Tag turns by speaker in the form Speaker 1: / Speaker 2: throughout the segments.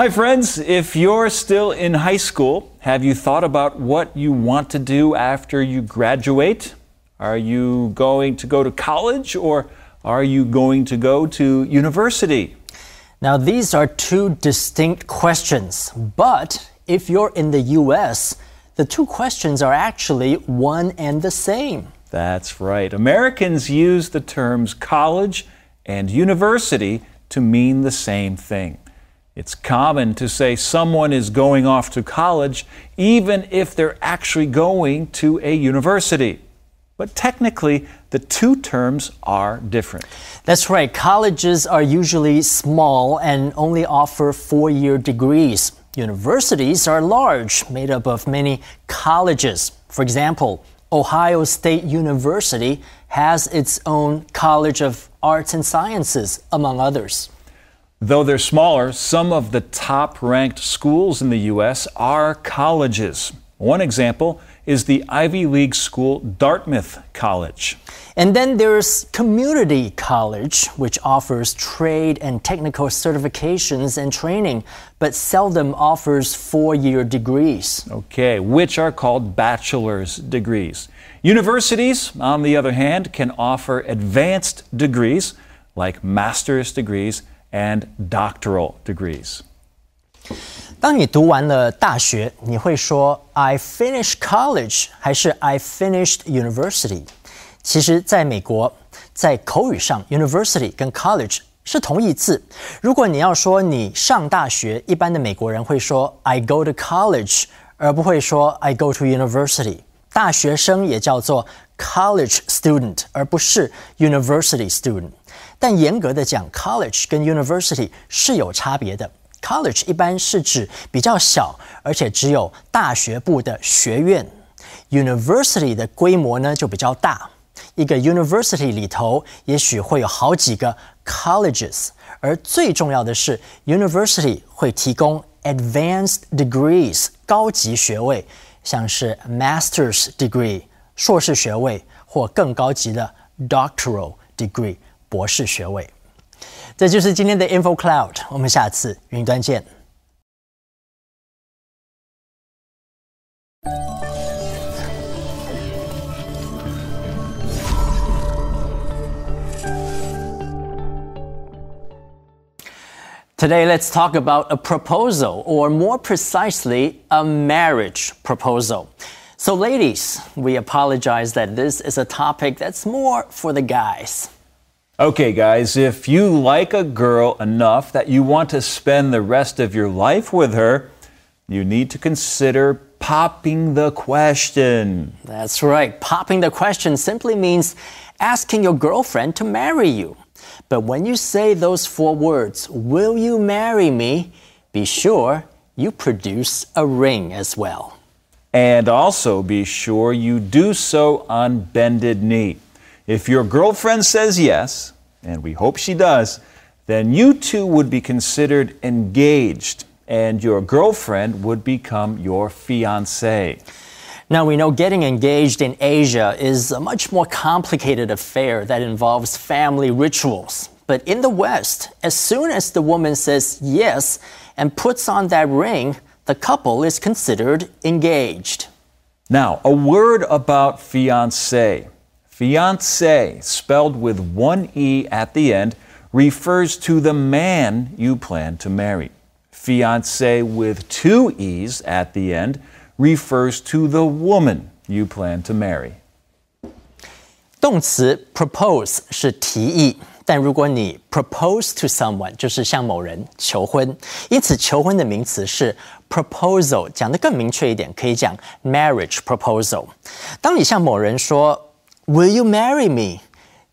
Speaker 1: Hi, friends. If you're still in high school, have you thought about what you want to do after you graduate? Are you going to go to college or are you going to go to university?
Speaker 2: Now, these are two distinct questions, but if you're in the US, the two questions are actually one and the same.
Speaker 1: That's right. Americans use the terms college and university to mean the same thing. It's common to say someone is going off to college even if they're actually going to a university. But technically, the two terms are different.
Speaker 2: That's right. Colleges are usually small and only offer four year degrees. Universities are large, made up of many colleges. For example, Ohio State University has its own College of Arts and Sciences, among others.
Speaker 1: Though they're smaller, some of the top ranked schools in the U.S. are colleges. One example is the Ivy League school Dartmouth College.
Speaker 2: And then there's community college, which offers trade and technical certifications and training, but seldom offers four year degrees.
Speaker 1: Okay, which are called bachelor's degrees. Universities, on the other hand, can offer advanced degrees like master's degrees and doctoral degrees.
Speaker 2: 当你读完了大学，你会说 "I finished college" 还是 "I finished university"？其实，在美国，在口语上，university 跟 college 是同义字。如果你要说你上大学，一般的美国人会说 "I go to college"，而不会说 "I go to university"。大学生也叫做 college student，而不是 university student。 但严格的讲，college 跟 university 是有差别的。College 一般是指比较小，而且只有大学部的学院。University 的规模呢就比较大，一个 University 里头也许会有好几个 colleges，而最重要的是 University 会提供 advanced degrees 高级学位，像是 Master's degree 硕士学位或更高级的 Doctoral degree 博士学位。这就是今天的 Info Cloud，我们下次云端见。Today, let's talk about a proposal, or more precisely, a marriage proposal. So, ladies, we apologize that this is a topic that's more for the guys.
Speaker 1: Okay, guys, if you like a girl enough that you want to spend the rest of your life with her, you need to consider popping the question.
Speaker 2: That's right. Popping the question simply means asking your girlfriend to marry you. But when you say those four words, will you marry me? Be sure you produce a ring as well.
Speaker 1: And also be sure you do so on bended knee. If your girlfriend says yes, and we hope she does, then you two would be considered engaged and your girlfriend would become your fiance.
Speaker 2: Now, we know getting engaged in Asia is a much more complicated affair that involves family rituals. But in the West, as soon as the woman says yes and puts on that ring, the couple is considered engaged.
Speaker 1: Now, a word about fiance Fiance, spelled with one E at the end, refers to the man you plan to marry. Fiance with two E's at the end refers to the woman you plan to marry.
Speaker 2: 动词 propose 是提议，但如果你 propose to someone 就是向某人求婚，因此求婚的名词是 proposal。讲得更明确一点，可以讲 marriage proposal。当你向某人说 Will you marry me？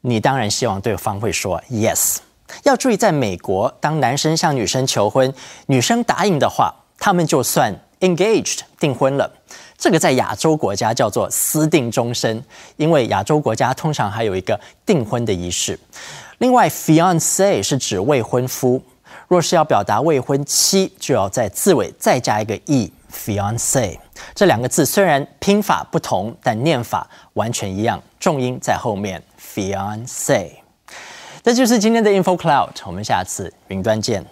Speaker 2: 你当然希望对方会说 yes。要注意，在美国，当男生向女生求婚，女生答应的话，他们就算 engaged 订婚了。这个在亚洲国家叫做私定终身，因为亚洲国家通常还有一个订婚的仪式。另外，fiance 是指未婚夫，若是要表达未婚妻，就要在字尾再加一个 e，fiance。这两个字虽然拼法不同，但念法完全一样，重音在后面。fiance，这就是今天的 info cloud，我们下次云端见。